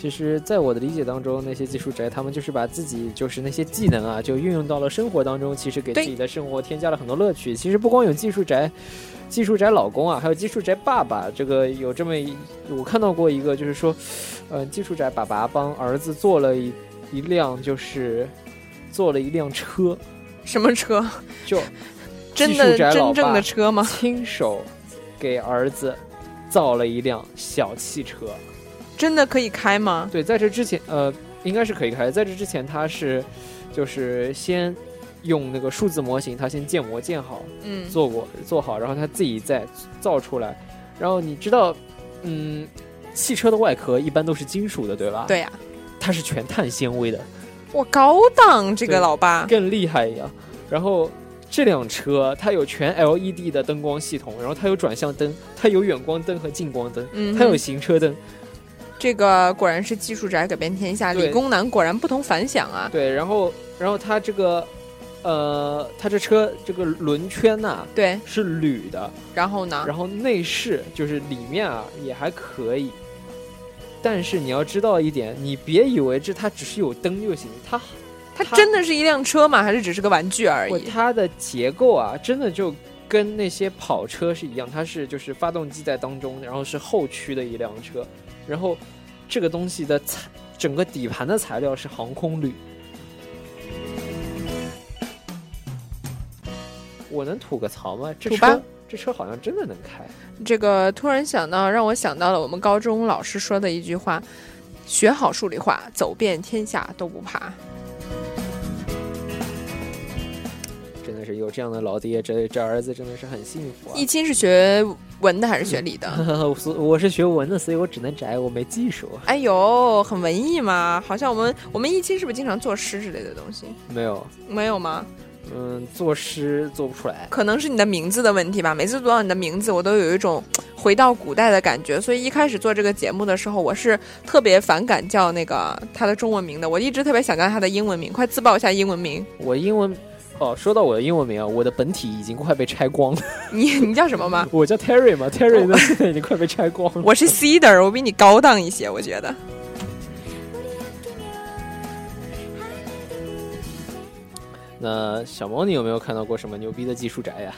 其实，在我的理解当中，那些技术宅他们就是把自己就是那些技能啊，就运用到了生活当中，其实给自己的生活添加了很多乐趣。其实不光有技术宅，技术宅老公啊，还有技术宅爸爸。这个有这么一我看到过一个，就是说，呃，技术宅爸爸帮儿子做了一一辆，就是做了一辆车。什么车？就真的真正的车吗？亲手给儿子造了一辆小汽车，*laughs* 真的可以开吗？对，在这之前，呃，应该是可以开。在这之前，他是就是先用那个数字模型，他先建模建好，嗯，做过做好，然后他自己再造出来。然后你知道，嗯，汽车的外壳一般都是金属的，对吧？对呀、它是全碳纤维的，哇，高档这个老爸，更厉害呀。然后这辆车它有全 LED 的灯光系统，然后它有转向灯，它有远光灯和近光灯，嗯它有行车灯。这个果然是技术宅改变天下，理工男果然不同凡响啊。对，然后然后它这个呃，它这车这个轮圈呐、对，是铝的，然后呢？然后内饰就是里面啊也还可以。但是你要知道一点，你别以为这它只是有灯就行，它它真的是一辆车吗？还是只是个玩具而已？它的结构啊，真的就跟那些跑车是一样，它是就是发动机在当中，然后是后驱的一辆车，然后这个东西的材整个底盘的材料是航空铝。我能吐个槽吗？这车这车好像真的能开。这个突然想到，让我想到了我们高中老师说的一句话：“学好数理化，走遍天下都不怕。是有这样的老爹，这这儿子真的是很幸福”啊！易清是学文的还是学理的？*laughs* 所我是学文的，所以我只能宅，我没技术。哎呦，很文艺嘛！好像我们我们易清是不是经常作诗之类的东西？没有，没有吗？嗯，作诗做不出来。可能是你的名字的问题吧。每次读到你的名字，我都有一种回到古代的感觉。所以一开始做这个节目的时候，我是特别反感叫那个他的中文名的。我一直特别想叫他的英文名，快自报一下英文名。我英文哦，说到我的英文名啊，我的本体已经快被拆光了。*laughs* 你你叫什么吗？我叫 Terry 嘛，Terry 呢现在 *laughs* 已经快被拆光了。我是 Cedar，我比你高档一些，我觉得。那小猫，你有没有看到过什么牛逼的技术宅呀？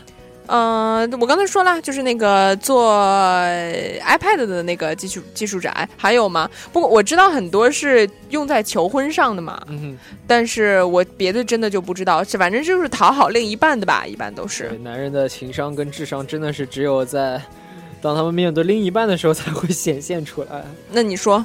呃，我刚才说了，就是那个做 iPad 的那个技术技术宅，还有吗？不过我知道很多是用在求婚上的嘛，嗯但是我别的真的就不知道，反正就是讨好另一半的吧，一般都，是，。男人的情商跟智商真的是只有在当他们面对另一半的时候才会显现出来。那你说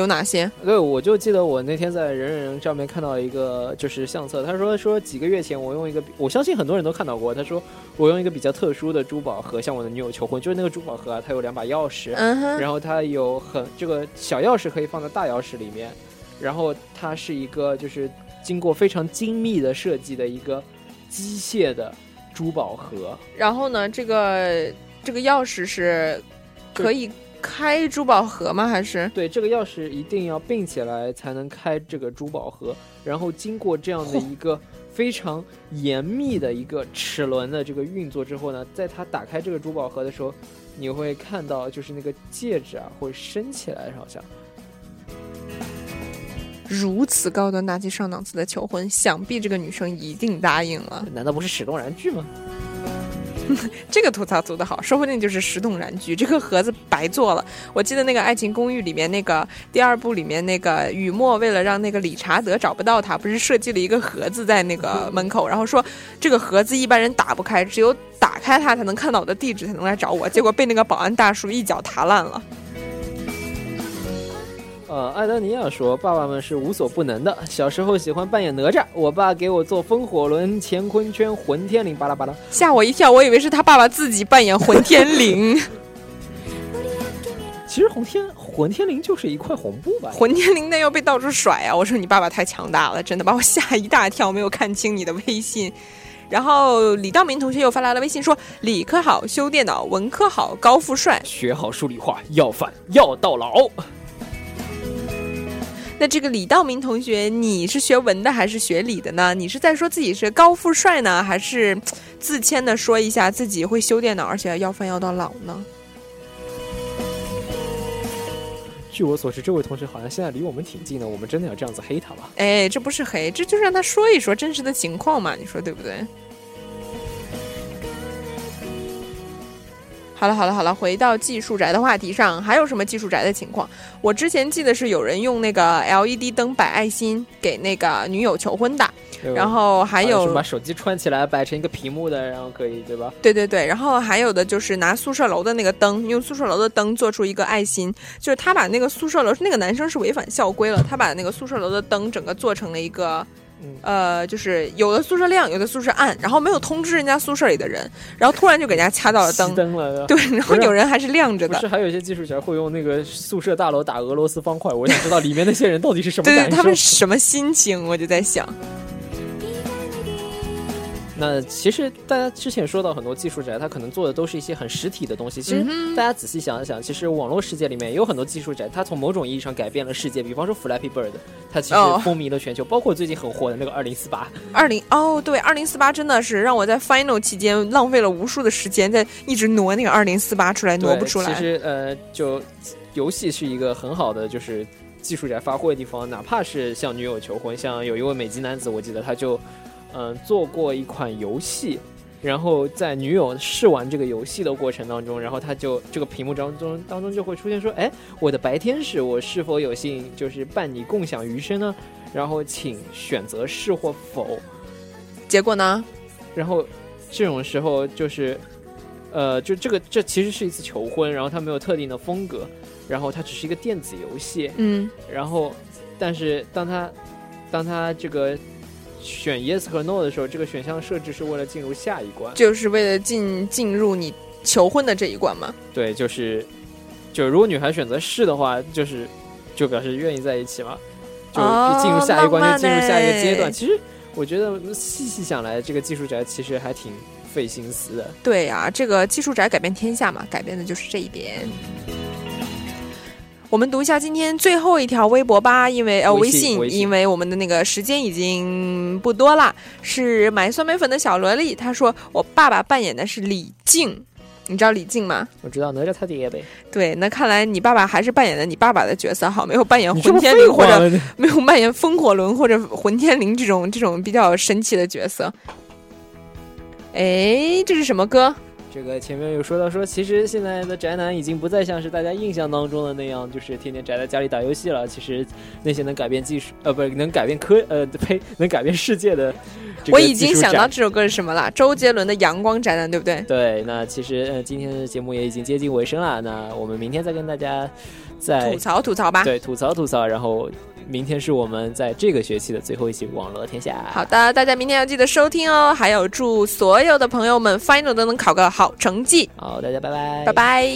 有哪些？对，我就记得我那天在人人人上面看到一个就是相册，他说说几个月前我用一个，我相信很多人都看到过，他说我用一个比较特殊的珠宝盒向我的女友求婚，就是那个珠宝盒啊，它有两把钥匙，嗯哼，然后它有很这个小钥匙可以放在大钥匙里面，然后它是一个就是经过非常精密的设计的一个机械的珠宝盒，然后呢，这个这个钥匙是可以开珠宝盒吗？还是对，这个钥匙一定要并起来才能开这个珠宝盒，然后经过这样的一个非常严密的一个齿轮的这个运作之后呢，在它打开这个珠宝盒的时候，你会看到就是那个戒指啊会升起来，好像。如此高端大气上档次的求婚，想必这个女生一定答应了。难道不是始动燃具吗？*laughs* 这个吐槽做得好，说不定就是十动燃具。这个盒子白做了。我记得那个《爱情公寓》里面那个第二部里面那个雨墨，为了让那个理查德找不到他，不是设计了一个盒子在那个门口，然后说这个盒子一般人打不开，只有打开它才能看到我的地址，才能来找我。结果被那个保安大叔一脚踏烂了。呃，艾德尼亚说，爸爸们是无所不能的。小时候喜欢扮演哪吒，我爸给我做风火轮、乾坤圈、混天绫，巴拉巴拉。吓我一跳，我以为是他爸爸自己扮演混天绫。*laughs* 其实混天混天绫就是一块红布吧？混天绫那要被到处甩啊！我说你爸爸太强大了，真的把我吓一大跳，没有看清你的微信。然后李道明同学又发来了微信说：理科好修电脑，文科好高富帅。学好数理化，要饭要到老。那这个李道明同学，你是学文的还是学理的呢？你是在说自己是高富帅呢，还是自谦的说一下自己会修电脑，而且要饭要到老呢？据我所知，这位同学好像现在离我们挺近的，我们真的要这样子黑他吗？哎，这不是黑，这就是让他说一说真实的情况嘛，你说对不对？好了好了好了，回到技术宅的话题上，还有什么技术宅的情况？我之前记得是有人用那个 LED 灯摆爱心给那个女友求婚的，然后还有把手机串起来摆成一个屏幕的，然后可以对吧？对对对，然后还有的就是拿宿舍楼的那个灯，用宿舍楼的灯做出一个爱心，就是他把那个宿舍楼那个男生是违反校规了，他把那个宿舍楼的灯整个做成了一个。呃，就是有的宿舍亮，有的宿舍暗，然后没有通知人家宿舍里的人，然后突然就给人家掐到了灯，灯了，对，然后有人还是亮着的。不是，还有一些技术宅会用那个宿舍大楼打俄罗斯方块，我想知道里面那些人到底是什么感受，他们什么心情，我就在想。那其实大家之前说到很多技术宅，他可能做的都是一些很实体的东西。其实大家仔细想一想，其实网络世界里面也有很多技术宅，他从某种意义上改变了世界。比方说 Flappy Bird，它其实风靡了全球，包括最近很火的那个二零四八。二零哦，对，二零四八真的是让我在 Final 期间浪费了无数的时间，在一直挪那个二零四八出来，挪不出来。其实呃，就游戏是一个很好的就是技术宅发挥的地方，哪怕是向女友求婚，像有一位美籍男子，我记得他就。嗯，做过一款游戏，然后在女友试玩这个游戏的过程当中，然后他就这个屏幕当中当中就会出现说：“哎，我的白天使，我是否有幸就是伴你共享余生呢？然后请选择是或否。”结果呢？然后这种时候就是，呃，就这个这其实是一次求婚，然后它没有特定的风格，然后它只是一个电子游戏，嗯，然后但是当他当他这个。选 yes 和 no 的时候，这个选项设置是为了进入下一关，就是为了进进入你求婚的这一关吗？对，就是，就如果女孩选择是的话，就是就表示愿意在一起嘛，就进入下一关，就进入下一个阶段。其实我觉得细细想来，这个技术宅其实还挺费心思的。对呀，这个技术宅改变天下嘛，改变的就是这一点。我们读一下今天最后一条微博吧，因为呃微信，因为我们的那个时间已经不多了。是买酸梅粉的小萝莉，她说我爸爸扮演的是李靖，你知道李靖吗？我知道，哪吒他爹呗。对，那看来你爸爸还是扮演的你爸爸的角色，好，没有 *laughs* 扮演混天绫或者没有扮演风火轮或者混天绫这种这种比较神奇的角色。哎，这是什么歌？这个前面有说到说，其实现在的宅男已经不再像是大家印象当中的那样，就是天天宅在家里打游戏了。其实那些能改变技术，呃，不是能改变科，呃，呸，*laughs* 能改变世界的。我已经想到这首歌是什么了，周杰伦的《阳光宅男》，对不对？对，那其实呃，今天的节目也已经接近尾声了，那我们明天再跟大家再吐槽吐槽吧。对，吐槽吐槽，然后。明天是我们在这个学期的最后一期《网络天下》。好的，大家明天要记得收听哦。还有，祝所有的朋友们 final 都能考个好成绩。好，大家拜拜，拜拜。